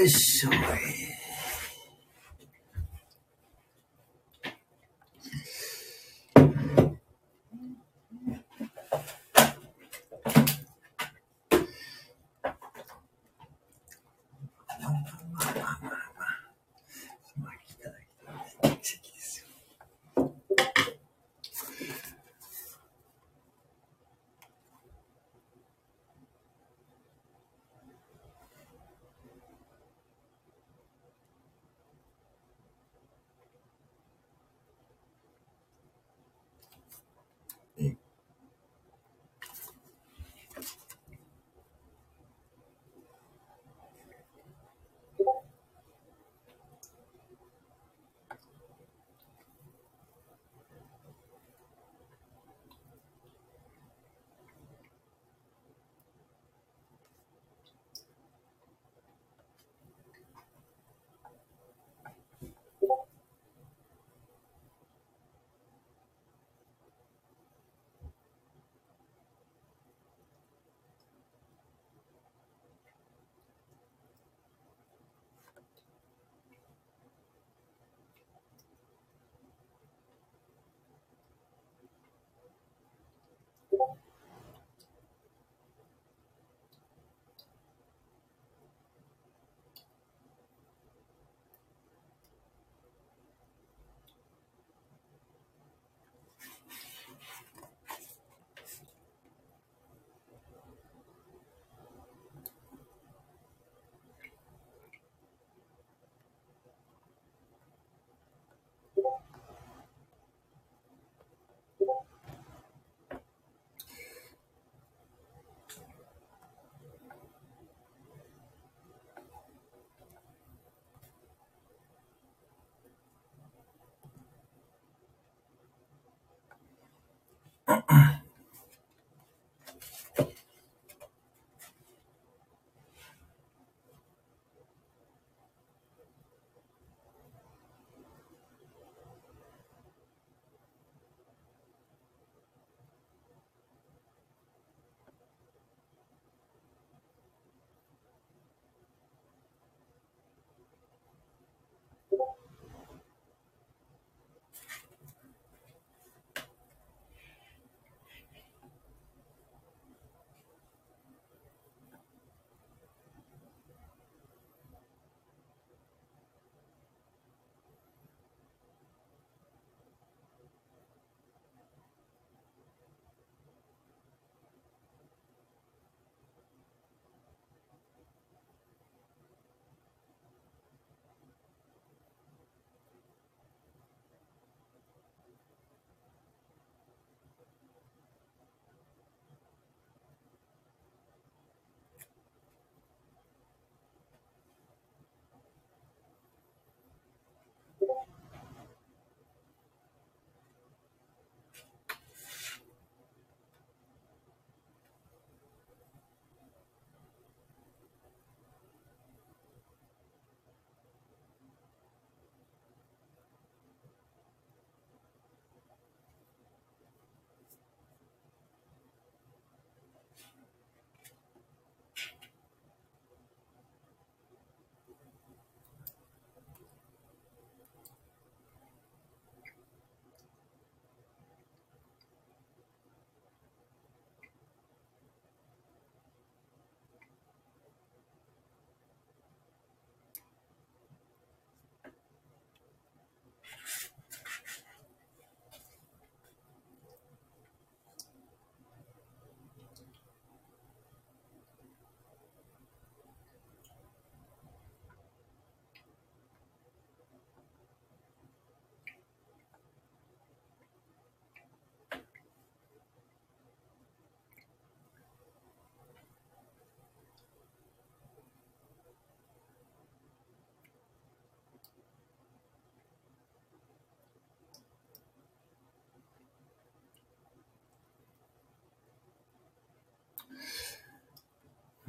this way.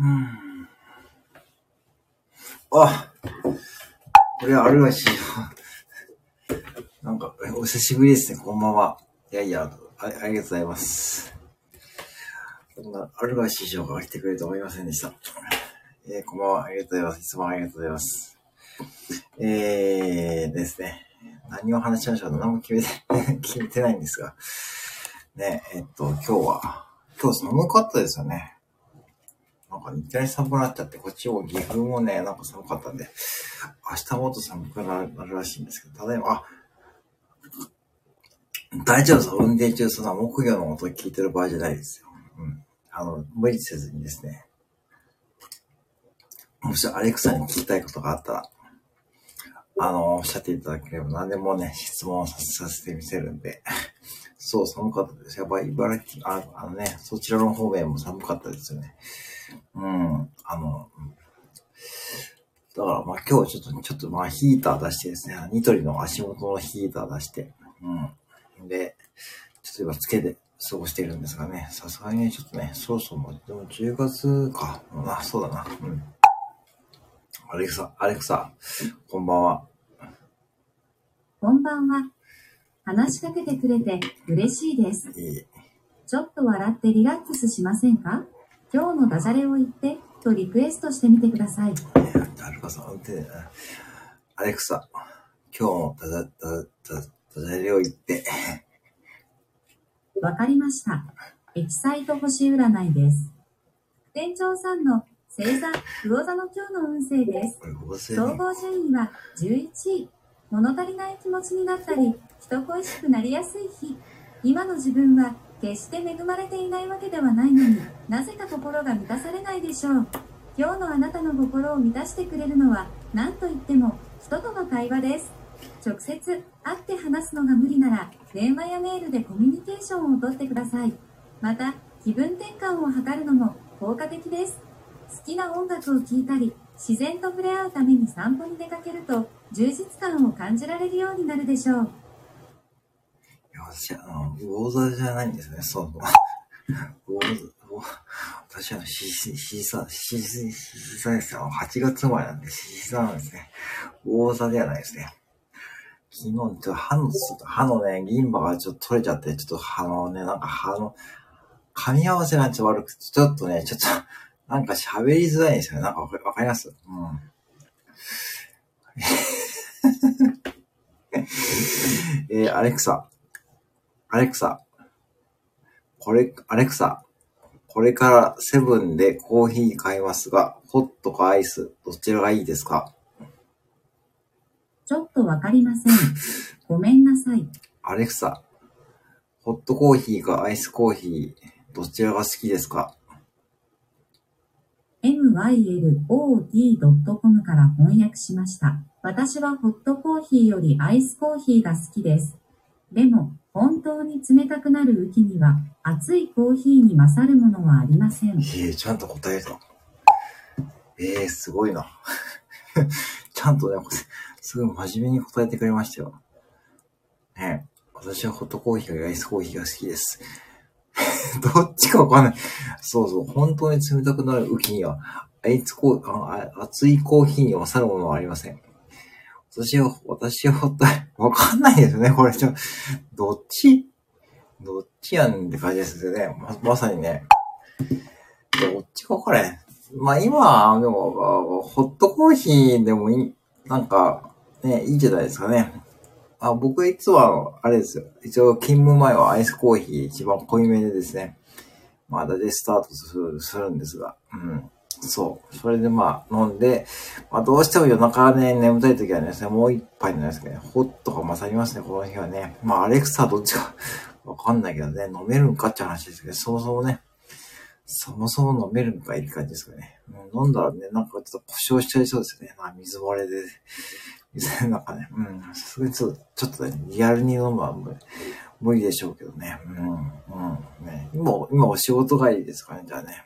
うんあ、これあるらしいよ。なんか、お久しぶりですね、こんばんは。いやいや、あありがとうございます。こんな、あるらしい情報が来てくれると思いませんでした。えー、こんばんは、ありがとうございます。いつもありがとうございます。えー、ですね。何を話しましょう何も決めて、決めてないんですが。ね、えっと、今日は、今日寒かったですよね。なんかいきなり寒くなっちゃって、こっちも岐阜もね、なんか寒かったんで、明日もっと寒くなるらしいんですけど、ただいま、あ、大丈夫です。運転中、そんな木魚の音聞いてる場合じゃないですよ。うん。あの、無理せずにですね。もしアレクサに聞きたいことがあったら、あの、おっしゃっていただければ何でもね、質問させてみせるんで。そう、寒かったです。やっぱり茨城、ああのね、そちらの方面も寒かったですよね。うん、あの、だからまあ今日ちょっと、ちょっとまあヒーター出してですね、ニトリの足元のヒーター出して、うん。で、ちょっと今つけて過ごしているんですがね、さすがにね、ちょっとね、そろそろもでも10月か。あ、そうだな。うん。アレクサ、アレクサ、こんばんは。こんばんは。話しかけてくれて嬉しいです。いいちょっと笑ってリラックスしませんか？今日のダジャレを言ってとリクエストしてみてください。アルカさん、アレクサ、今日のダジャダジャレを言って。わかりました。エキサイト星占いです。店長さんの星座、魚座の今日の運勢です。総合順位は11位。物足りない気持ちになったり、人恋しくなりやすい日。今の自分は決して恵まれていないわけではないのになぜか心が満たされないでしょう。今日のあなたの心を満たしてくれるのは何と言っても人との会話です。直接会って話すのが無理なら電話やメールでコミュニケーションをとってください。また気分転換を図るのも効果的です。好きな音楽を聴いたり自然と触れ合うために散歩に出かけると充実感を感じられるようになるでしょう。私、あの、魚座じゃないんですね、そう。魚座、私は、し、し、しさ、し、し、しさですよ。8月生まれなんで、しさなんですね。魚座ではないですね。昨日、ちょっと歯の、歯のね、銀歯がちょっと取れちゃって、ちょっと歯のね、なんか歯の、噛み合わせがちょっと悪くて、ちょっとね、ちょっと、なんか喋りづらいんですよね。なんかわかりますう。ん。えー、アレクサ。アレクサ、これ、アレクサ、これからセブンでコーヒー買いますが、ホットかアイス、どちらがいいですか？ちょっとわかりません。ごめんなさい。アレクサ、ホットコーヒーかアイスコーヒー、どちらが好きですか？mylod.com から翻訳しました。私はホットコーヒーよりアイスコーヒーが好きです。でも、本当に冷たくなる雨季には、熱いコーヒーに勝るものはありません。ええちゃんと答えた。ええー、すごいな。ちゃんとね、すごい真面目に答えてくれましたよ。ね私はホットコーヒーがアイスコーヒーが好きです。どっちかわかんない。そうそう、本当に冷たくなる雨季には、アイスコーあ熱いコーヒーに勝るものはありません。私は、私は、わかんないですね、これ。ちょ、どっち？どっちやんって感じですよね。ま、まさにね。どっちかこれ。まあ今、でも、ホットコーヒーでもいい、なんか、ね、いいじゃないですかね。あ僕いつも、あれですよ。一応勤務前はアイスコーヒー一番濃いめでですね。まあ、だでスタートするするんですが。うん。そう。それでまあ飲んで、まあどうしても夜中ね、眠たい時はね、もう一杯のやつがね、ホットが勝りますね、この日はね。まあアレクサどっちか わかんないけどね、飲めるんか？って話ですけど、そもそもね、そもそも飲めるんかいって感じですかね。飲んだらね、なんかちょっと故障しちゃいそうですね。まあ水漏れで。水なんかね、うん、すがにちょっと、ちょっとね、リアルに飲むは無理でしょうけどね。うん、うん、ね。今、今お仕事帰りですかね、じゃあね。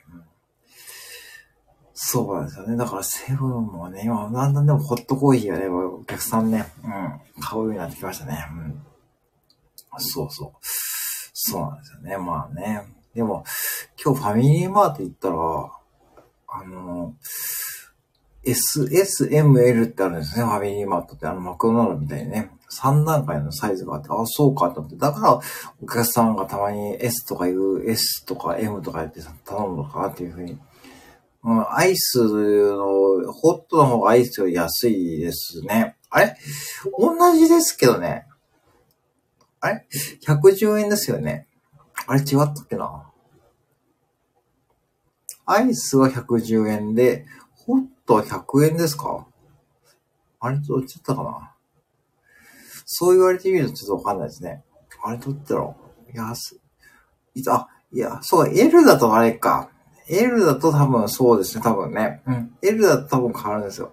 そうなんですよね。だからセブンもね、今、だんだんでもホットコーヒーがね、お客さんね、うん、買うようになってきましたね。うん。そうそう。そうなんですよね。まあね。でも、今日ファミリーマート行ったら、あの、S、S、M、L ってあるんですね。ファミリーマートって、あの、マクドナルドみたいにね。3段階のサイズがあって、あ、そうかと思って。だから、お客さんがたまに S とかいう S とか M とかやって頼むのかなっていうふうにうん、アイスの、ホットの方がアイスより安いですね。あれ？同じですけどね。あれ ?110 円ですよね。あれ違ったっけな？アイスは110円で、ホットは100円ですか？あれどっちだったかな？そう言われてみるとちょっとわかんないですね。あれどっちだろう？安い。あ、いや、そう、L だとあれか。L だと多分そうですね、多分ね。うん。L だと多分変わるんですよ。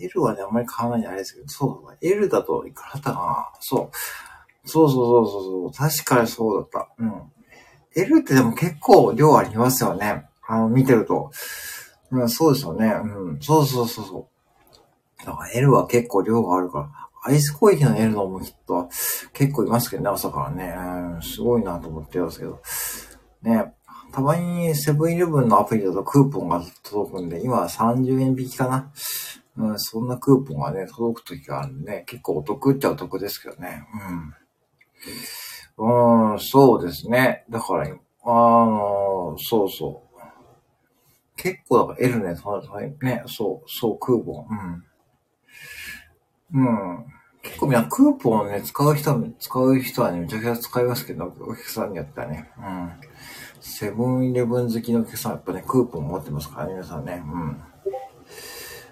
L はね、あんまり変わらないんじゃないですけど、そうだ。L だといくらだったかなそう。そうそうそうそう。確かにそうだった。うん。L ってでも結構量ありますよね。あの、見てると。うん、そうですよね。うん。そうそうそうそう。だから L は結構量があるから。アイスコーヒーの L のも人は結構いますけどね、朝からね。うん、すごいなと思ってますけど。ね、たまにセブンイレブンのアプリだとクーポンが届くんで、今は30円引きかな。うん、そんなクーポンがね、届く時があるんで、結構お得っちゃお得ですけどね。うん。うん、そうですね。だから、あの、そうそう。結構だから L ね、ね、そう、そう、クーポン。うん。うん。結構みんなクーポンをね、使う人は、使う人はね、めちゃくちゃ使いますけど、お客さんによってはね。うん。セブンイレブン好きのお客さんやっぱね、クーポン持ってますからね、皆さんね。うん。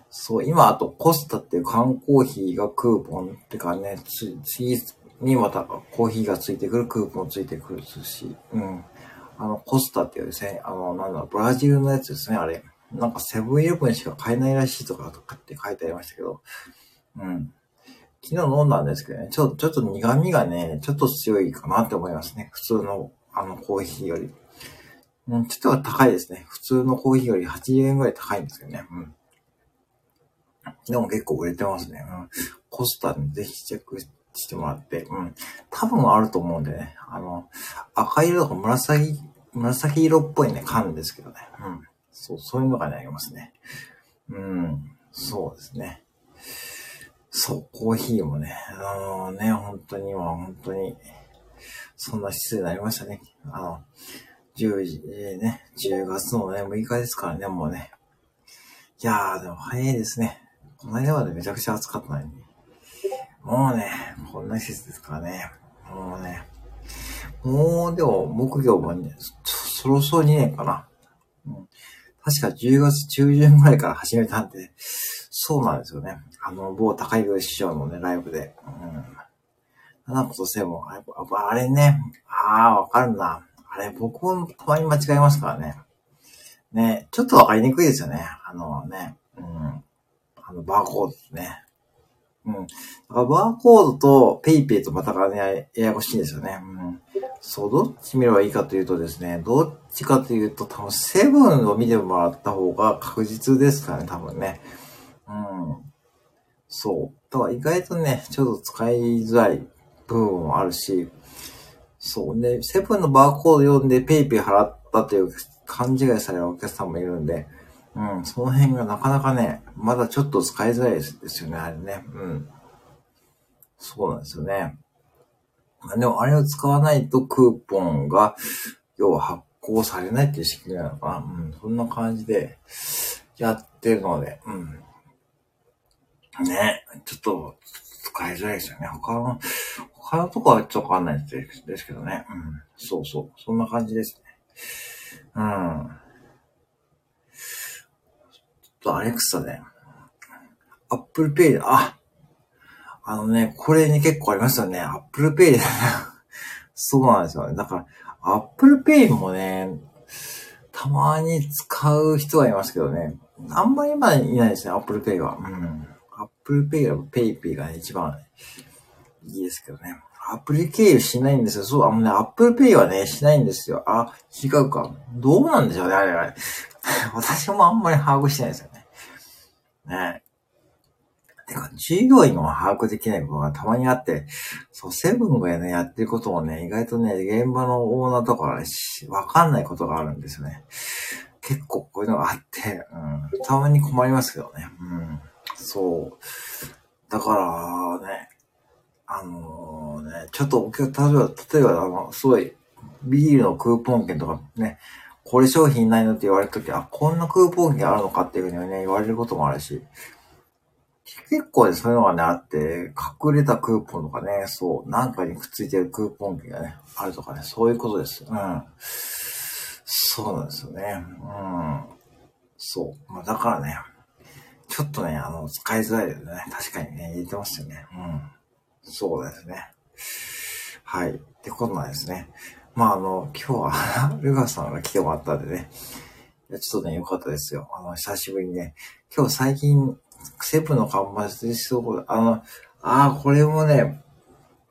そう、今、あと、コスタっていう缶コーヒーがクーポンってかね、つ、次にまたコーヒーがついてくるクーポンついてくるし、うん。あの、コスタっていうですね、あの、なんだろう、ブラジルのやつですね、あれ。なんかセブンイレブンしか買えないらしいとか、とかって書いてありましたけど、うん。昨日飲んだんですけどね、ちょ、ちょっと苦味がね、ちょっと強いかなって思いますね。普通の、あの、コーヒーより。うん、ちょっとは高いですね。普通のコーヒーより80円ぐらい高いんですけどね。うん。でも結構売れてますね。うん。コスタにぜひチェックしてもらって、うん。多分あると思うんでね。あの、赤色とか紫、紫色っぽいね、缶ですけどね。うん。そう、そういうのがね、ありますね。うん。そうですね。そう、コーヒーもね、あのね、本当に今、本当に、そんな失礼になりましたね。あの、10時、ね、10月のね、6日ですからね、もうね。いやー、でも早いですね。この間までめちゃくちゃ暑かったのに。もうね、こんな季節ですからね。もうね。もう、でも、木魚もね、そろそろ2年かな。うん、確か10月中旬ぐらいから始めたんで、そうなんですよね。あの、某高井師匠のね、ライブで。うん。七子とセブン、あれね、ああ、わかるな。あれ、僕もたまに間違えますからね。ね、ちょっとわかりにくいですよね。あのね、うん。あの、バーコードですね。うん。だからバーコードと PayPay とまたがね、ややこしいんですよね。うん。そう、どっち見ればいいかというとですね、どっちかというと多分セブンを見てもらった方が確実ですからね、多分ね。うん。そう。だから意外とね、ちょっと使いづらい部分もあるし、そうね、セブンのバーコード読んでペイペイ払ったという勘違いされるお客さんもいるんで、うん、その辺がなかなかね、まだちょっと使いづらいですよね、あれね。うん。そうなんですよね。でも、あれを使わないとクーポンが、要は発行されないっていう仕組みなのかな。うん、そんな感じでやってるので、うん。ね、ちょっと使いづらいですよね。他の、他のとこはちょっとわかんないですけどね。うん。そうそう。そんな感じですね。うん。ちょっとアレクサね。 Apple Pay で、あ、あのね、これに結構ありますよね。 Apple Pay でそうなんですよね。だから、 Apple Pay もね、たまに使う人はいますけどね。あんまり今いないですね、 Apple Pay は。うん。 Apple Pay は PayPay が、ね、一番いいですけどね。アプリ経由しないんですよ。そう、あのね、 Apple Pay はね、しないんですよ。あ、違うか。どうなんでしょうね、あれあれ。私もあんまり把握してないですよね。ねてか、従業員も把握できないことがたまにあって、そう、セブンがね、やってることもね、意外とね、現場のオーナーとかは、わかんないことがあるんですよね。結構こういうのがあって、うん、たまに困りますけどね。うん。そう。だからね、あのー、ね、ちょっと、例えば、例えば、あの、すごい、ビールのクーポン券とかね、これ商品ないのって言われたとき、あ、こんなクーポン券あるのかっていうふうにね、言われることもあるし、結構ね、そういうのがね、あって、隠れたクーポンとかね、そう、なんかにくっついてるクーポン券がね、あるとかね、そういうことです。うん。そうなんですよね。うん。そう。まあ、だからね、ちょっとね、あの、使いづらいですね。確かにね、言ってますよね。うん。そうですね。はい。ってことなんですね。まあ、あの、今日は ルガさんが来てもらったんでね。いや、ちょっとね、良かったですよ。あの、久しぶりにね。今日最近、セブの看板でそう、あの、ああ、これもね、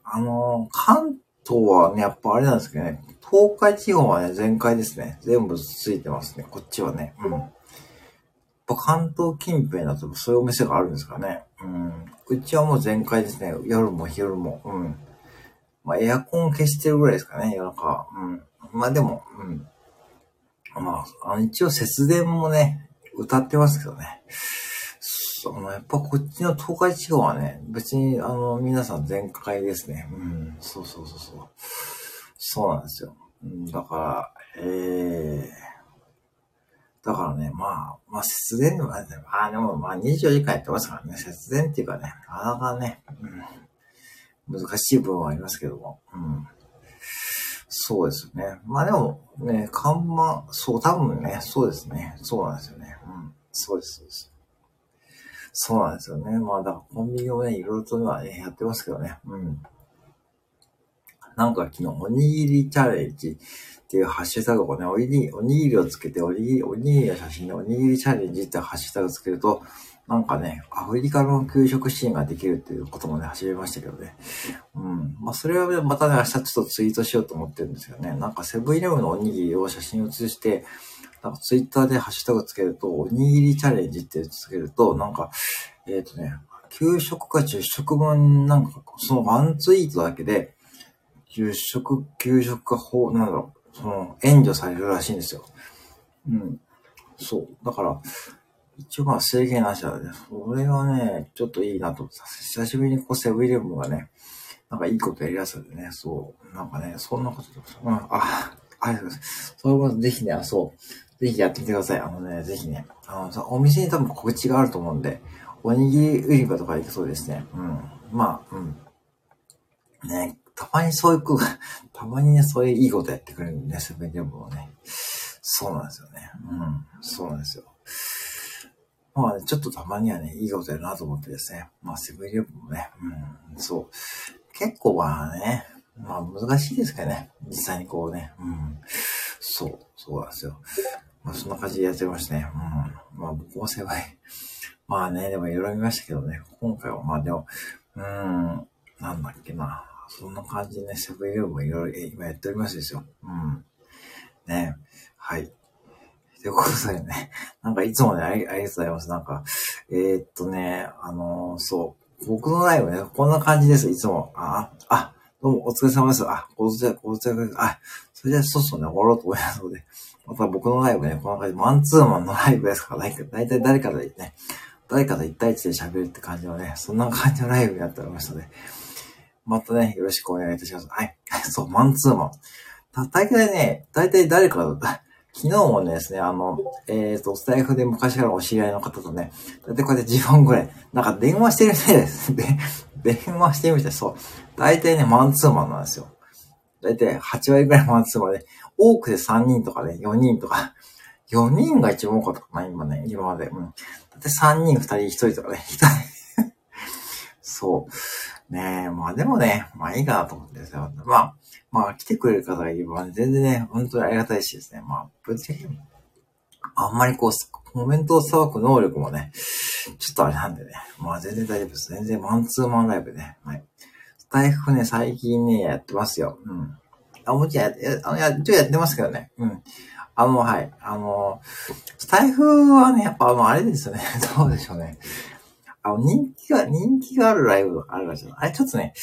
あの、関東はね、やっぱあれなんですけどね、東海地方はね、全開ですね。全部ついてますね。こっちはね。うん。関東近辺だとそういうお店があるんですかね。うん。うちはもう全開ですね。夜も昼も。うん。まあ、エアコン消してるぐらいですかね、夜中。うん。まあでも、うん。まあ、あの一応節電もね、歌ってますけどね。その、やっぱこっちの東海地方はね、別に、あの、皆さん全開ですね。うん。そうそうそうそう。そうなんですよ。だから、ええーだからね、まあ、まあ節電でもないまあでもまあ24時間やってますからね、節電っていうかね、なかなかね、うん、難しい部分はありますけども、うん。そうですね。まあでもね、看板、そう、多分ね、そうですね。そうなんですよね。うん。そうです、そうです。そうなんですよね。まあだからコンビニをね、いろいろとはね、やってますけどね。うん。なんか昨日、おにぎりチャレンジっていうハッシュタグをね、おにぎり、おにぎりをつけて、おにぎり、おにぎりの写真でおにぎりチャレンジってハッシュタグつけると、なんかね、アフリカの給食シーンができるっていうこともね、始めましたけどね。うん。まあ、それはまたね、明日ちょっとツイートしようと思ってるんですよね。なんかセブンイレブンのおにぎりを写真写して、なんかツイッターでハッシュタグつけると、おにぎりチャレンジってつけると、なんか、えっ、ー、とね、給食か10食分、なんか、そのワンツイートだけで、10食、給食か、ほう、なんだろう、その、援助されるらしいんですよ。うん。そう。だから、一応まあ制限なしだね。それはね、ちょっといいなと思って久しぶりにこうセブンイレブンがね、なんかいいことやりやすいんでね、そう。なんかね、そんなこと、うん、あ、ありがとうございます。そういうことぜひね、あ、そう。ぜひやってみてください。あのね、ぜひね。あの、お店に多分告知があると思うんで、おにぎり売り場とか行くそうですね。うん。まあ、うん。ね、たまにそういう子が、たまにね、そういういいことやってくれるんでね、セブンイレブンはね。そうなんですよね。うん。そうなんですよ。まあ、ね、ちょっとたまにはね、いいことやるなと思ってですね。まあ、セブンイレブンもね、うん、そう。結構まあね、まあ難しいですけどね。実際にこうね、うん。そう、そうなんですよ。まあそんな感じでやってましたね。うん。まあ僕も狭い。まあね、でもいろいろ見ましたけどね。今回はまあでも、うん、なんだっけな。そんな感じでね、セブンイレブンもいろいろ今やっておりますですよ。うん。ね。はい。ということでね、なんかいつもね、ありがとうございます。なんか、えー、っとね、あのー、そう、僕のライブね、こんな感じです、いつも。あ、あ、どうもお疲れ様です。あ、ごつれ、ごつれ、あ、それじゃあそろそろね、終わろうと思いますので、また僕のライブね、こんな感じ、マンツーマンのライブですから、だいたい誰かでね、誰かと一対一で喋るって感じのね、そんな感じのライブになっておりましたので、またね、よろしくお願いいたします。はい。そう、マンツーマン。た大体ね、大体誰かだ。昨日もですね、あの、えっ、ー、と、スタイフで昔からお知り合いの方とね、だってこうやって自分ぐらい、なんか電話してるみたいです。で、電話してみて、そう。大体ね、マンツーマンなんですよ。大体8割ぐらいマンツーマンで、多くで3人とかね、4人とか、4人が一番多かったかな、今ね、今まで。うん。だって3人、2人、1人とかね、1人。そう。ねえ、まあでもね、まあいいかなと思ってですよ。まあ、まあ来てくれる方がいれば、ね、全然ね、本当にありがたいしですね。まあ、ぶっちゃけ、あんまりこう、コメントをさばく能力もね、ちょっとあれなんでね。まあ全然大丈夫です。全然マンツーマンライブね。はい。スタイフね、最近ね、やってますよ。うん。あ、もちろんや、あの、や、一応やってますけどね。うん。あの、はい。あの、スタイフはね、やっぱあの、あれですよね。どうでしょうね。あの、人気が、人気があるライブがあるらしい。あれちょっとね、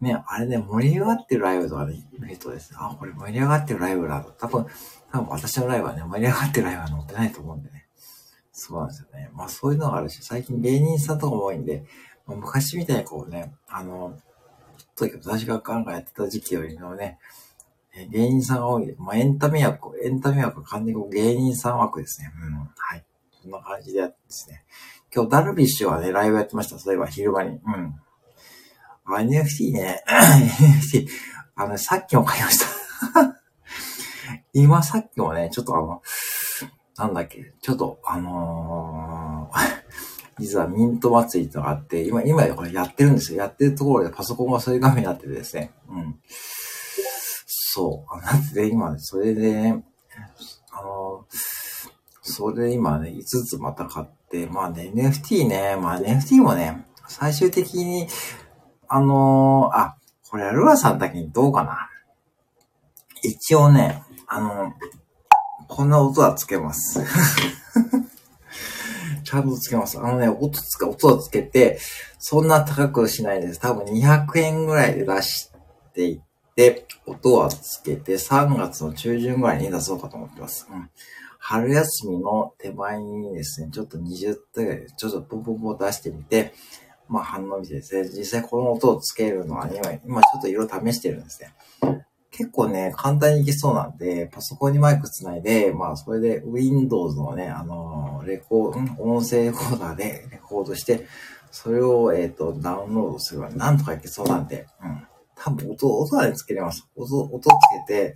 ね、あれね、盛り上がってるライブとかね、見るとですね、あ、これ盛り上がってるライブだと。多分、多分私のライブはね、盛り上がってるライブは載ってないと思うんでね。そうなんですよね。まあそういうのがあるし、最近芸人さんとかも多いんで、まあ、昔みたいにこうね、あの、とにかく私がガンガンやってた時期よりのね、芸人さんが多い。まあ、エンタメ枠、エンタメ枠は完全に芸人さん枠ですね。うん。はい。こんな感じでやってですね。今日ダルビッシュはね、ライブやってました。そういえば昼間に。うん。NFT ね、NFT、あの、さっきも買いました 今さっきもね、ちょっとあの、なんだっけ、ちょっとあのー、実はミント祭りとかあって、今、今これやってるんですよ。やってるところでパソコンがそういう画面になっててですね。うん。そう。なんで今、それで、ね、あの、それで今ね、5つまた買って、まあね、NFT ね、まあ NFT もね、最終的に、あのー、あ、これ、ルアさんだけにどうかな。一応ね、あの、こんな音はつけます。ちゃんとつけます。あのね、音つけ、音をつけて、そんな高くしないです。多分200円ぐらいで出していって、音はつけて、3月の中旬ぐらいに出そうかと思ってます。うん。春休みの手前にですね、ちょっと20回ぐらい、ちょっとポンポンポン出してみて、まあ反応見てですね、実際この音をつけるのは、今、今ちょっと色試してるんですね。結構ね、簡単にいけそうなんで、パソコンにマイクつないで、まあ、それで Windows のね、あの、レコード、音声レコーダーでレコードして、それを、えっ、ー、と、ダウンロードすればなんとかいけそうなんで、うん。多分音、音はね、つけれます。音、音つけて、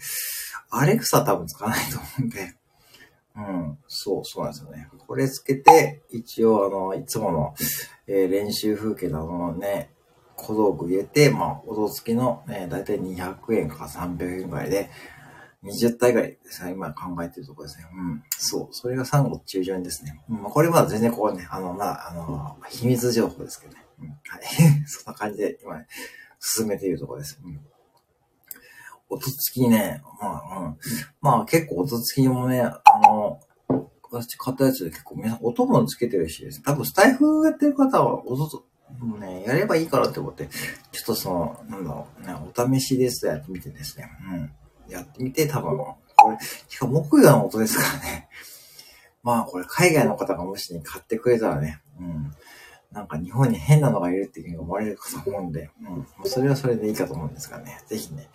アレクサ多分つかないと思うんで、うん、そう、そうなんですよね。これつけて、一応、あの、いつもの、えー、練習風景などのね、小道具入れて、まあ、音付きの、ね、だいたい200円か300円ぐらいで、20体ぐらいですね、今考えてるところですね。うん。そう。それが3月中旬ですね。うん、まあ、これまだ全然こうね、あの、まだ、あの、秘密情報ですけどね。うん。はい。そんな感じで、今、進めているところです。うん。音付きね、まあ、うん。まあ、結構音付きもね、あの、私買ったやつで結構皆さん音もつけてるし、多分スタイフやってる方は音もうね、やればいいからって思って、ちょっとその、なんだろう、ね、お試しですとやってみてですね、うん。やってみて、多分、これ、しかも木魚の音ですからね。まあ、これ海外の方がもしね、買ってくれたらね、うん。なんか日本に変なのがいるっていうふうに思われるかと思うんで、うん。それはそれでいいかと思うんですがね、ぜひね。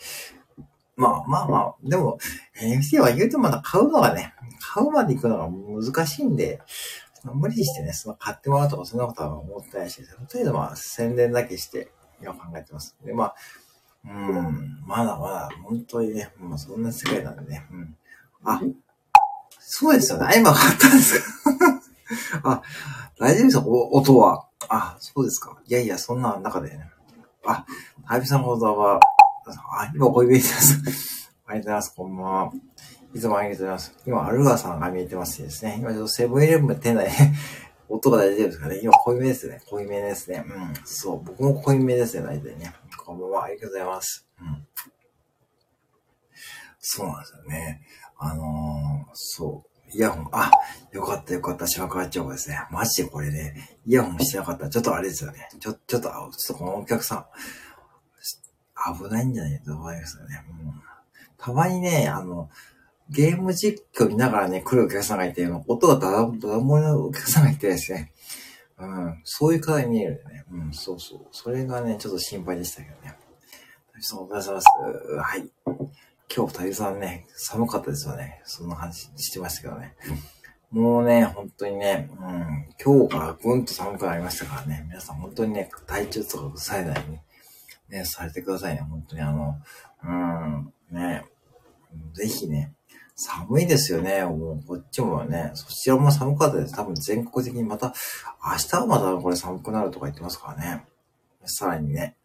まあまあまあ、でも、NFT は言うとまだ買うのがね、買うまで行くのが難しいんで、無理してね、その買ってもらうとかそんなことは思ってないし、とりあえずまあ宣伝だけして今考えてます。で、まあ、うん、まだまだ本当にね、もうそんな世界なんでね、うん。あ、そうですよね。今買ったんですか あ、大丈夫ですか音は。あ、そうですか。いやいや、そんな中でね。あ、タイプさんのことは、あ、今お声見えてます。ありがとうございます。こんばんは。いつもありがとうございます。今、アルガさんが見えてますですね。今、ちょっとセブンイレブン店内音が大丈夫ですかね今、濃いめですね。濃いめですね。うん。そう。僕も濃いめですね、大体ね。こんばんは。ありがとうございます。うん。そうなんですよね。あのー、そう。イヤホン、あ、よかったよかった、シャワーチョコですね。マジでこれね、イヤホンしてなかったら、ちょっとあれですよね。ちょ、ちょっと、ちょっとこのお客さん、危ないんじゃないと思いますよね。うん、たまにね、あの、ゲーム実況見ながらね、来るお客さんがいて、音がダダダダ漏れのお客さんがいてですね。うん、そういう方に見えるよね。うん、そうそう。それがね、ちょっと心配でしたけどね。そう、お疲れ様です。はい。今日、太さんね、寒かったですよね。そんな話してましたけどね。もうね、本当にね、うん、今日からぐんと寒くなりましたからね、皆さん本当にね、体調とか抑えないに、ね、ねされてくださいね。本当にあの、うん、ね、ぜひね、寒いですよね。もうこっちもね、そちらも寒かったです。多分全国的にまた、明日はまたこれ寒くなるとか言ってますからね。さらにね。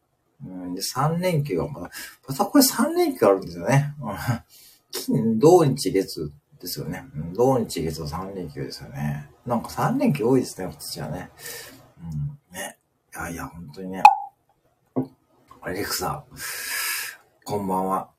うん、で、3連休がまた、またこれ3連休あるんですよね。うん。金土日月ですよね。土日月は3連休ですよね。なんか3連休多いですね、こっちはね。うん、ね。いやいや、本当にね。アレクサ、こんばんは。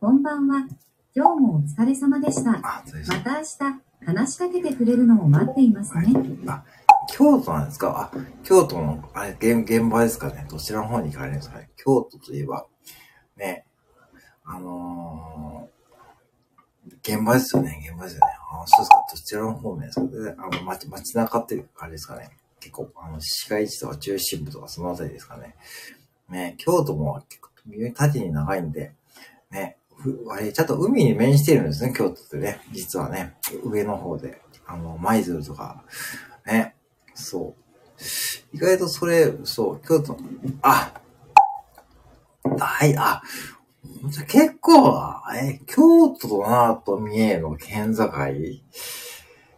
こんばんは。今日もお疲れ様でした。また明日、話しかけてくれるのを待っていますね。あ、京都なんですか？あ、京都の、あれ、現現場ですかね？どちらの方に行かれるんですか？ね京都といえば、ね、あのー、現場ですよね、現場ですよね。あ、そうですか、どちらの方面ですか？であの、街、街中っていうあれですかね。結構、あの、市街地とか中心部とかそのあたりですかね。ね、京都も結構、縦に長いんで、ね。あれ、ちゃんと海に面してるんですね、京都ってね。実はね、上の方で。あの、舞鶴とか、ね。そう。意外とそれ、そう、京都、あ、はい、あ、結構、え、京都と奈良と三重の県境？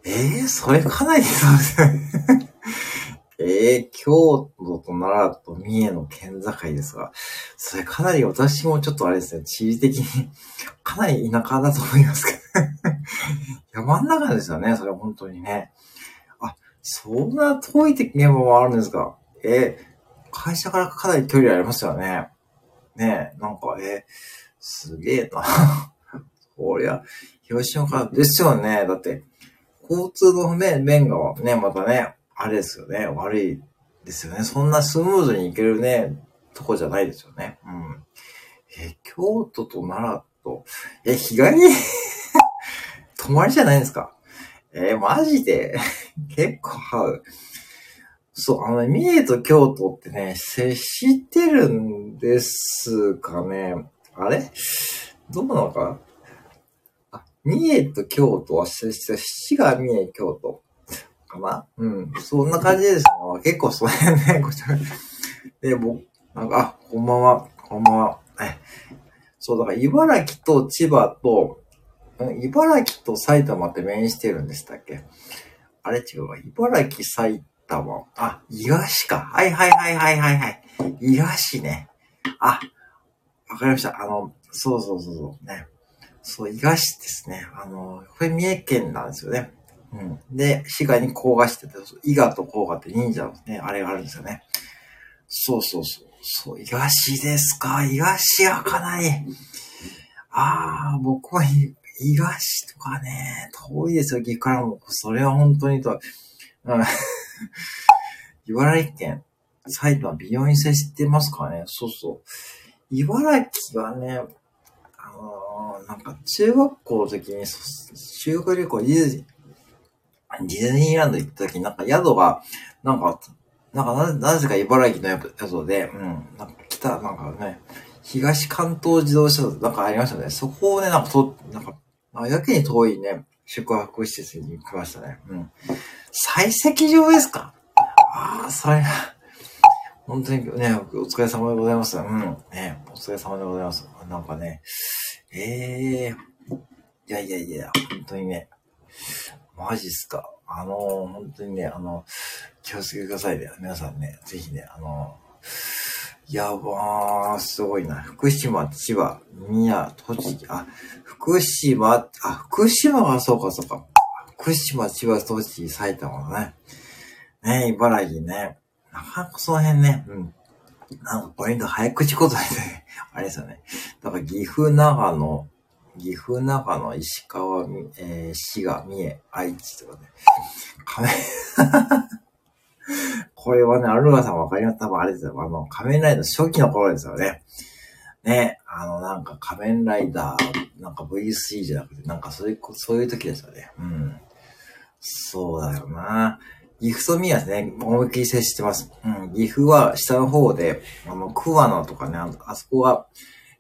えー、それかなりそうですね。えー、京都と奈良と三重の県境ですが、それかなり私もちょっとあれですね、地理的にかなり田舎だと思いますけど 山ん中ですよね、それ本当にね。あ、そんな遠い現場もあるんですかえー、会社からかなり距離ありますよね。ねえなんか、えー、すげえな。こりゃ、広島からですよね。だって、交通のね、面がね、またね、あれですよね。悪いですよね。そんなスムーズに行けるね、とこじゃないですよね。うん。え、京都と奈良と、え、日帰り？泊まりじゃないですか？えマジで？結構合う。そう、あの、三重と京都ってね、接してるんですかね。あれ？どうなのかあ、三重と京都は接して、七が三重、京都。かなうん。そんな感じです。結構その辺ね、こちら。で、僕、なんか、あ、こんばんは、こんばんは。えそう、だから茨城と千葉と、茨城と埼玉って面してるんでしたっけ？あれ違うわ。茨城、埼玉。あ、伊賀市か。はいはいはいはいはいはい。伊賀市ね。あ、わかりました。あの、そうそうそうそう。ね。そう、伊賀市ですね。あの、これ三重県なんですよね。うん。で、滋賀に甲賀してて、伊賀と甲賀って忍者のね、あれがあるんですよね。そうそうそう。そう、伊賀市ですか？伊賀市はかなり。ああ、僕は伊賀市とかね、遠いですよ、岐阜からも。それは本当にと、うん。茨城県、埼玉美容院制知ってますかね？そうそう。茨城はね、あのー、なんか中学校の時に修学旅行ディズディズニーランド行った時になんか宿が、なんか、なんかななぜか茨城の宿で、うん、なんか来た、なんかね、東関東自動車道なんかありましたね。そこをね、なんかと、なんか、やけに遠いね、宿泊施設に来ましたね。うん。採石場ですか？ああ、それ、本当にね、お疲れ様でございます。うん。ね、お疲れ様でございます。なんかね、ええー、いやいやいや、本当にね、マジっすか？あのー、本当にね、あの、気をつけてくださいね。皆さんね、ぜひね、あの、やばー、すごいな。福島、千葉、宮、栃木、あ、福島、あ、福島がそうかそうか。福島、千葉、栃木、埼玉のね。ね、茨城ね。なかなかその辺ね、うん。なんかポイント早口言葉で、ね、あれですよね。だから岐阜、長野、岐阜、長野、石川、えー、滋賀、三重、愛知とかね。仮面 これはね、アルガさんわかります多分あれですよ。あの、仮面ライダー初期の頃ですよね。ね、あの、なんか仮面ライダー、なんか VC じゃなくて、なんかそういう、そういう時ですよね。うん。そうだよな。岐阜と宮ですね、思いっきり接してます。うん。岐阜は下の方で、あの、桑名とかね、あそこは、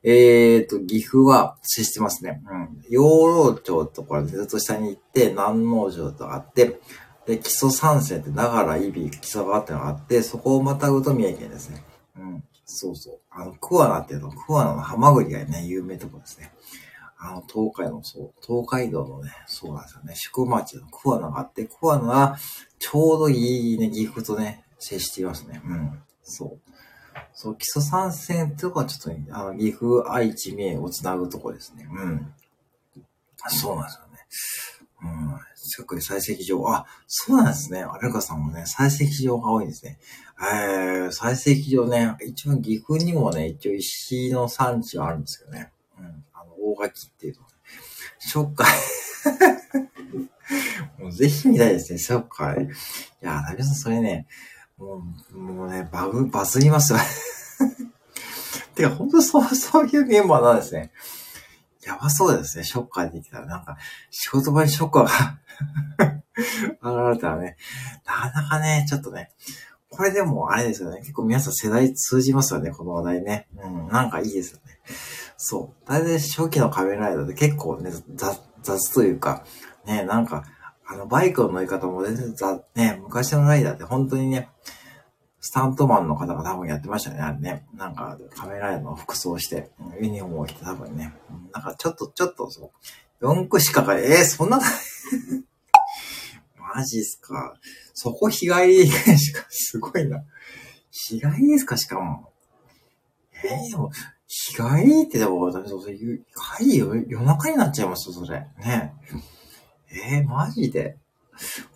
えーと、岐阜は接してますね。うん。養老町とかずっと下に行って、南農城とあって、で、基礎三線って長良、伊比、基礎川ってのがあって、そこをまたぐと三重県ですね。うん。そうそう。あの、桑名っていうの、桑名のハマグリがね、有名とこですね。あの、東海の、そう、東海道のね、そうなんですよね。宿町の桑名があって、桑名がちょうどいいね、岐阜とね、接していますね。うん。そう。そう、基礎参戦ってとこはちょっと、あの、岐阜、愛知、三重をつなぐとこですね。うん。そうなんですよね。うん。近くで採石場。あ、そうなんですね。アルカさんもね、採石場が多いんですね。えー、採石場ね、一番岐阜にもね、一応石の産地はあるんですよね。うん。あの、大垣っていうの。ショッカーもうぜひ見たいですね、ショッカー。いや、ナビさんそれね、もう、もうね、バグ、バズりますよ。てか、本当そう、そういう現場なんですね。やばそうですね。ショッカーできたら、なんか、仕事場にショッカーが 現れたらね、なかなかね、ちょっとね、これでもあれですよね。結構皆さん世代通じますよね、この話題ね。うん、なんかいいですよね。そう。大体初期の仮面ライダーって結構ね、雑、雑というか、ね、なんか、あの、バイクの乗り方も全然、ね、昔のライダーって本当にね、スタントマンの方が多分やってましたね、あれね。なんか、仮面ラの服装して、ユニフォームを着て多分ね。なんかちょっと、ちょっとそう、4個しかかえー、そんな マジっすか。そこ日帰りしか、すごいな。日帰りですか、しかも。えー、でも、日帰りってでも、だめそう、帰り夜中になっちゃいますよ、それ。ねえー、マジで？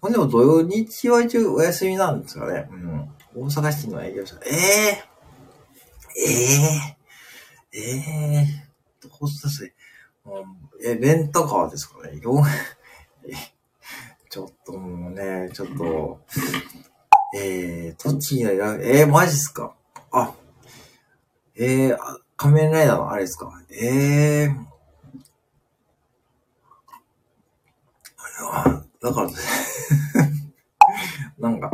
ほんでも土曜日は一応お休みなんですかね？うん。大阪市の営業者。ええー、ええー、ええー、どうするえ、レンタカーですかね？ちょっともうね、ちょっと、えー、栃木のえー、マジっすか？あ、えー、仮面ライダーのあれですか？えー、だから、なんか、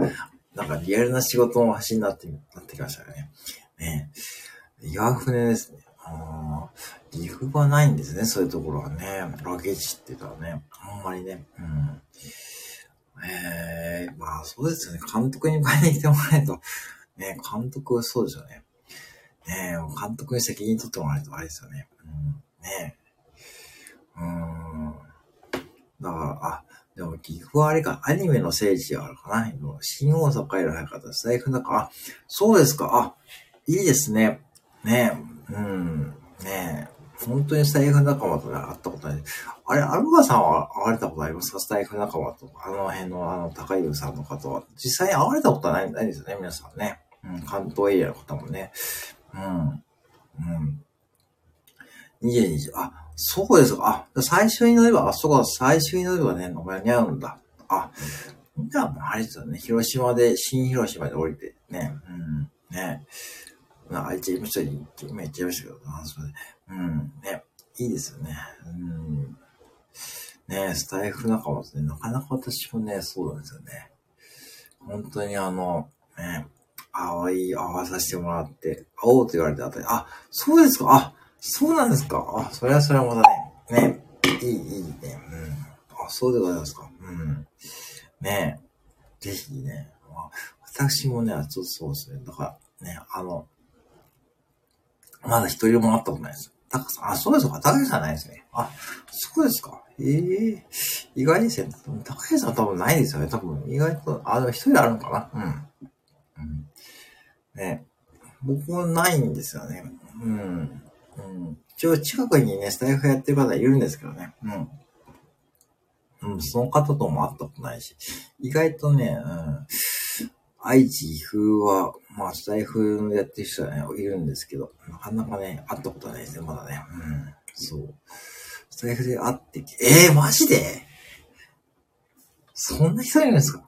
なんかリアルな仕事の橋になって、なってきましたよね。ね岩船ですね。あ岐阜はないんですね、そういうところはね。ラゲ地って言ったらね、あんまりね。うん。ええー、まあそうですよね。監督に買いに来てもらえないと、ね、監督そうですよね。ね監督に責任取ってもらえないとあれですよね。うん、ねうん。だから、あ、でも、岐阜はあれか、アニメの聖地があるかな。新大阪帰る早かった。財布だか、あ、そうですか。あ、いいですね。ねえうん。ねえ本当にスタイフ仲間と会ったことない。あれ、アルバさんは会われたことありますか？スタイフ仲間と、あの辺のあの、高井さんの方は。実際に会われたことはないないですよね、皆さんね。うん、関東エリアの方もね。うん。うん。22時、あ、そうですか。あ、最初に乗れば、あ、そうか、最初に乗ればね、間に合うんだ。あ、じゃあもう、あれですよね。広島で、新広島で降りて、ね。うん。ね。あいつ、今ちょっと今言っちゃいましたけど、あそれで。うん。ね。いいですよね。うん。ねスタイフ仲間とね、なかなか私もね、そうなんですよね。本当にあの、ね、会い、会わさせてもらって、会おうと言われてあたり、あ、そうですか、あ、そうなんですか？あ、それはそれはまたね、ね、いい、いいね。うん。あ、そうでございますか。うん。ねえぜひね、私もね、ちょっとそうですね。だからね、あの、まだ一人も会ったことないです。高さん、あ、そうですか。高橋さんないですね。あ、そうですか。ええー、意外ですね。高橋さん多分ないですよね。多分、意外と、あ、でも一人あるのかな。うん。うん。ね。僕もないんですよね。うん。うん。一応近くにね、スタイフやってる方いるんですけどね。うん。うん、その方とも会ったことないし。意外とね、うん。愛知、岐阜は、まあ、スタイフやってる人はね、いるんですけど、なかなかね、会ったことないですね、まだね。うん。そう。スタイフで会ってき、えー、マジで？そんな人いるんですか？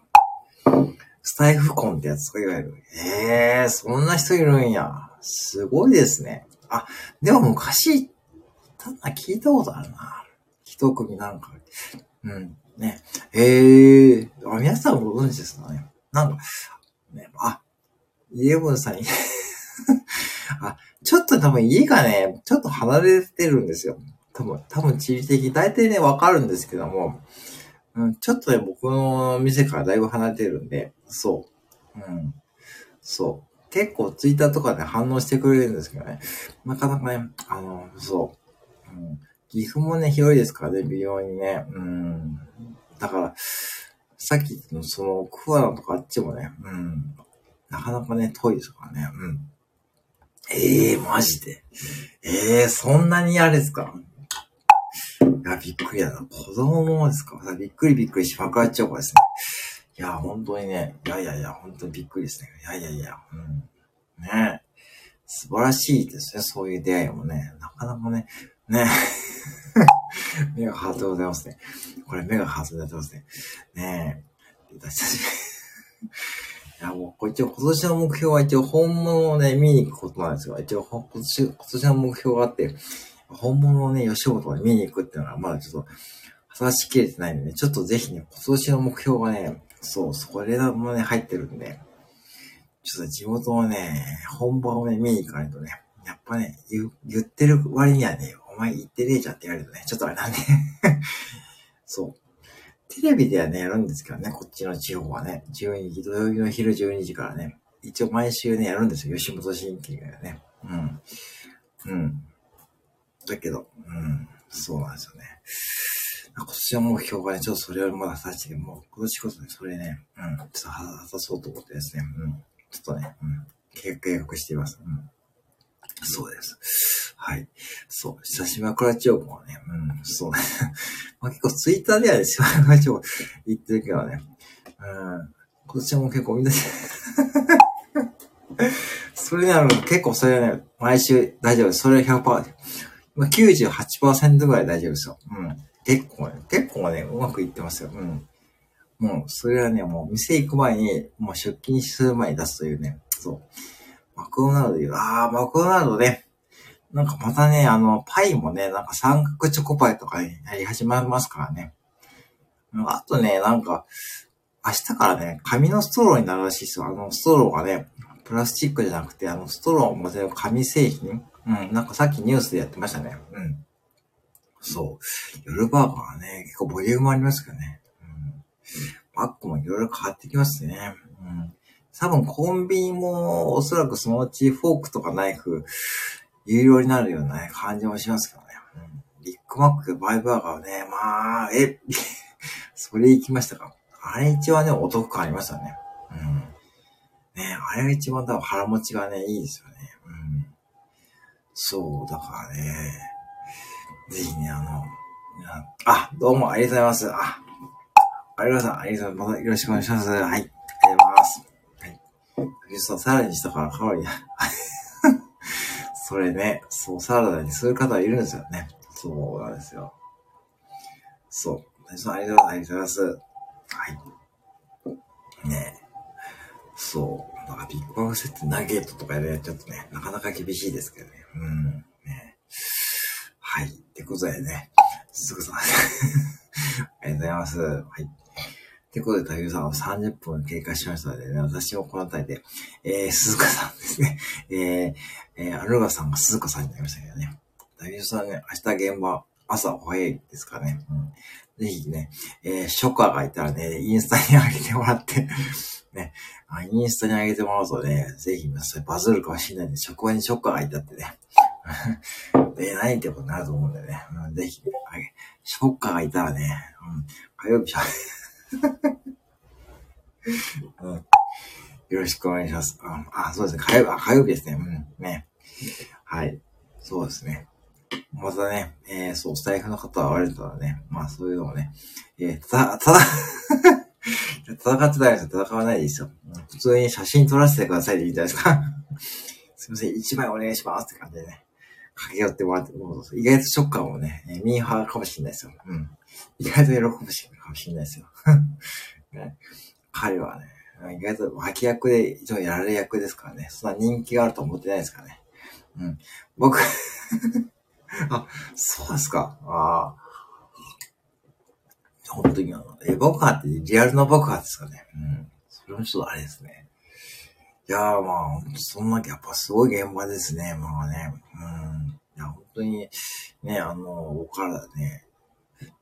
スタイフコンってやつとかいわゆる。えー、そんな人いるんや。すごいですね。あ、でも昔、ただ聞いたことあるな。一組なんか。うん。ね。ええー、あ、皆さんご存知ですかね。なんか、ね、あ、イエブンさん あ、ちょっと多分家がね、ちょっと離れてるんですよ。多分、多分地理的、大体ね、わかるんですけども、うん、ちょっとね、僕の店からだいぶ離れてるんで、そう。うん。そう。結構ツイッターとかで反応してくれるんですけどね。なかなかね、あの、そう。うん、岐阜もね、広いですからね、微妙にね。うん。だから、さっきのその、桑名とかあっちもね、うん。なかなかね、遠いですからね。うん。ええー、マジで。ええー、そんなにあれですか？いや、びっくりだな。子供もですか？びっくりびっくりし爆発チョコですね。いや、本当にね、いやいやいや、本当にびっくりですね。いやいやいや、うん。ね素晴らしいですね、そういう出会いもね。なかなかね、ね 目がハートでございますね。これ目がハートでございますね。ねえ。私たち いや、もう、一応今年の目標は一応本物をね、見に行くことなんですが、一応今年、今年の目標があって、本物をね、吉本を見に行くっていうのはまだちょっと、果たしきれてないんでね、ちょっとぜひね、今年の目標がね、そう、そこでもね、入ってるんで、ちょっと地元のね、本場をね、見に行かないとね、やっぱね、言言ってる割にはね、お前言ってねえじゃんって言われるとね、ちょっとあれなんで そう。テレビではね、やるんですけどね、こっちの地方はね、12時、土曜日の昼12時からね、一応毎週ね、やるんですよ、吉本新喜がね。うん。うん。だけど、うん、そうなんですよね。今年はもう標がね、ちょっとそれよりまだ立ちで、もう今年こそね、それね、うん、ちょっと果たそうと思ってですね、うん、ちょっとね、うん、計画しています。うん。そうです。はい。そう。久しぶりクラチオコはね、うん、そうね。まあ結構ツイッターではね、しばらくチオコ言ってるけどね、うん、今年はもう結構みんなで それね、あの、結構それはね、毎週大丈夫です。それは100%。まあ、98%ぐらい大丈夫ですよ。うん。結構ね、結構ね、うまくいってますよ。うん。もう、それはね、もう店行く前に、もう出勤する前に出すというね、そう。マクドナルドで、あー、マクドナルドね。なんかまたね、あの、パイもね、なんか三角チョコパイとかになり始まりますからね。あとね、なんか、明日からね、紙のストローになるらしいですよ。あの、ストローがね、プラスチックじゃなくて、あの、ストローも全部紙製品うん、なんかさっきニュースでやってましたね。うん。そう。夜バーガーはね、結構ボリュームありますけどね。うん。バッグもいろいろ変わってきますね。うん。多分コンビニもおそらくそのうちフォークとかナイフ有料になるような、ね、感じもしますけどね。うん。ビッグマック、バイバーガーはね、まあ、え、それ行きましたか？あれ一番ね、お得感ありましたね。うん。ねあれが一番多分腹持ちがね、いいですよね。うん。そう、だからね、ぜひね、あの、あ、どうもありがとうございます。あ、ありがとうございます。ありがとうございます。またよろしくお願いします。はい。ありがとうございます。はい。実はサラダにしたからカロリー。それね、そう、サラダにする方いるんですよね。そうなんですよ。そう。ありがとうございます。ありがとうございます。はい。ねえそう。なんかビッグバンセットナゲットとかやちょっとね、なかなか厳しいですけどね。うん。ね。はい。ってことでね。すぐさん。ありがとうございます。はい。ってことで、竹内さんは30分経過しましたのでね、私もこの辺りで、えー、鈴鹿さんですね。えー、えー、アルガさんが鈴鹿さんになりましたけどね。竹内さんね、明日現場、朝早いですかね。うん。ぜひね、えー、ショッカーがいたらね、インスタに上げてもらって ね、インスタに上げてもらうとね、ぜひ皆さんバズるかもしれないんで、職場にショッカーがいたってね。で、何ってことになると思うんでね。うん、ぜひね、ショッカーがいたらね、うん、火曜日しゃ、うん、よろしくお願いします。うん、あ、そうですね。火曜日、あ火曜日ですね。うん、ね。はい。そうですね。またね、えー、そう、スタイフの方は割れたらね、まあそういうのをね、えー、ただ、ただ 戦ってないですよ。戦わないですよ。普通に写真撮らせてくださいでいいじゃないですか。すいません、一枚お願いしますって感じでね。駆け寄ってもらって、意外とショッカーもね、ミーハーかもしれないですよ。うん。意外と喜ぶしかもしれないですよ。ね、彼はね、意外と脇役で一応やられ役ですからね。そんな人気があると思ってないですからね。うん。僕 あ、そうですか。ああ。本当にあの、え、爆破ってリアルの爆破ですかね。うん。それもちょっとあれですね。いやーまあ、そんな、やっぱすごい現場ですね。まあね。うん。いや、本当に、ね、あの、お体ね。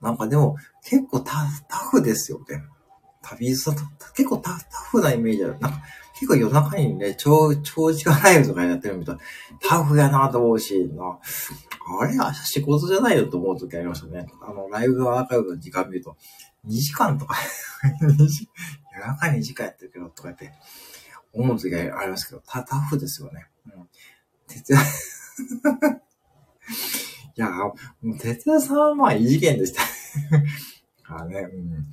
なんかでも、結構タタフですよね。旅さん結構タタフなイメージある。なんか、結構夜中にね、長、長時間ライブとかやってるみたいタフやなと思うし、な、あれ明日仕事じゃないよと思う時ありましたね。あの、ライブのアーカイブの時間見ると、2時間とか 夜中2時間やってるけど、とか言って、思う時ありますけど、タタフですよね。うん。徹夜 いや、もう、徹夜さんはまあ異次元でした あね、うん。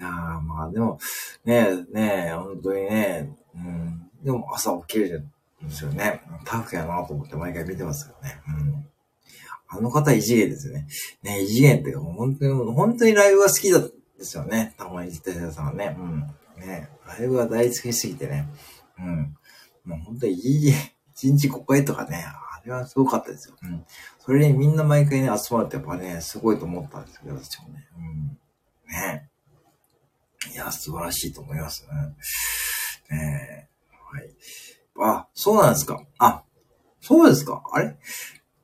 いやまあでも、ねえ、ねえ、本当にね、うん。でも朝起きるんですよね。タフやなと思って毎回見てますよね。うん。あの方異次元ですよね。ね異次元って本当に、本当にライブが好きだですよね。たまに実体さんはね。うん。ねライブが大好きすぎてね。うん。もう本当にいい、一日5回とかね、あれはすごかったですよ。うん。それにみんな毎回ね、集まるってやっぱね、すごいと思ったんですけど、私もね。うん。ねいや、素晴らしいと思いますね。ねはい。あ、そうなんですか。あ、そうですかあれ？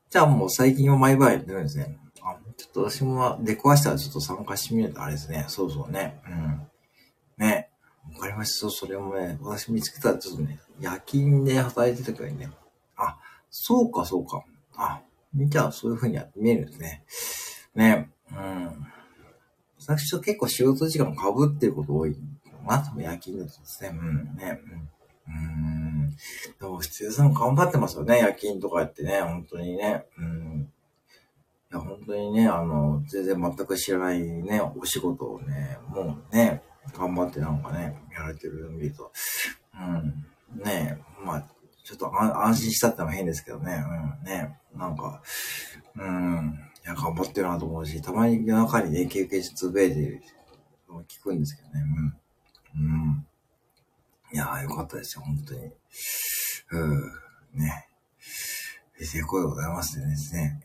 じゃあもう最近は毎晩やってるんですね。あ、ちょっと私も出くわしたらちょっと参加してみるとあれですね。そうそうね。うん。ね。わかりました。それもね、私見つけたらちょっとね、夜勤で働いてた時にね。あ、そうかそうか。あ、じゃあそういう風にやって見えるんですね。ね。うん。私と結構仕事時間被ってること多いまあ、夜勤だとですね。うん、ね。うん。うん。でも、普通さん頑張ってますよね。夜勤とかやってね。本当にね。うん。いや、本当にね、あの、全然全く知らないね、お仕事をね、もうね、頑張ってなんかね、やられてるの見ると、うん。ねえまあ、ちょっと安心したってのは変ですけどね。うん。ねえなんか、うん。いや、頑張ってるなと思うし、たまに夜中にね、経験つぶやいてる聞くんですけどね。うん。うん。いやー、よかったですよ、本当に。うん。ねえ。成功でございますでですね、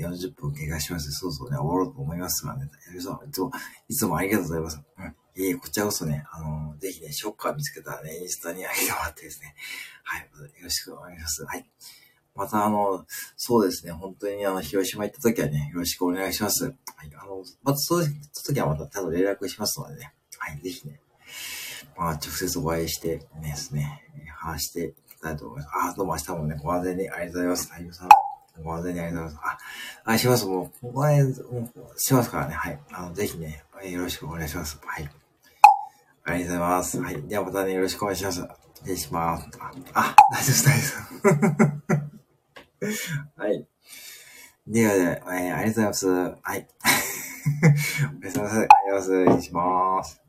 えー、40分経過しまして、そうそうね、終わろうと思いますがね、いつも、いつもありがとうございます。うん。いえ、こちらこそね、あの、ぜひね、ショッカー見つけたらね、インスタに上げてもらってですね、はい、よろしくお願いします。はい。また、あの、そうですね、本当にあの、広島行った時はね、よろしくお願いします。はい、あの、またそういった時はまた、ただ連絡しますのでね、はい、ぜひね、まあ、直接お会いしてね、ですね、話していきたいと思います。あ、どうも明日もね、ご安全にありがとうございます。太陽さん、ご安全にありがとうございます。あ、あ、します。もう、ご安全、もう、しますからね、はい。あの、ぜひね、よろしくお願いします。はい。ありがとうございます。はい。ではまたね、よろしくお願いします。失礼します。あ、大丈夫です、大丈夫です。はい。ではでは、えー、ありがとうございます。はい。おやすみなさい。ありがとうございます。失礼します。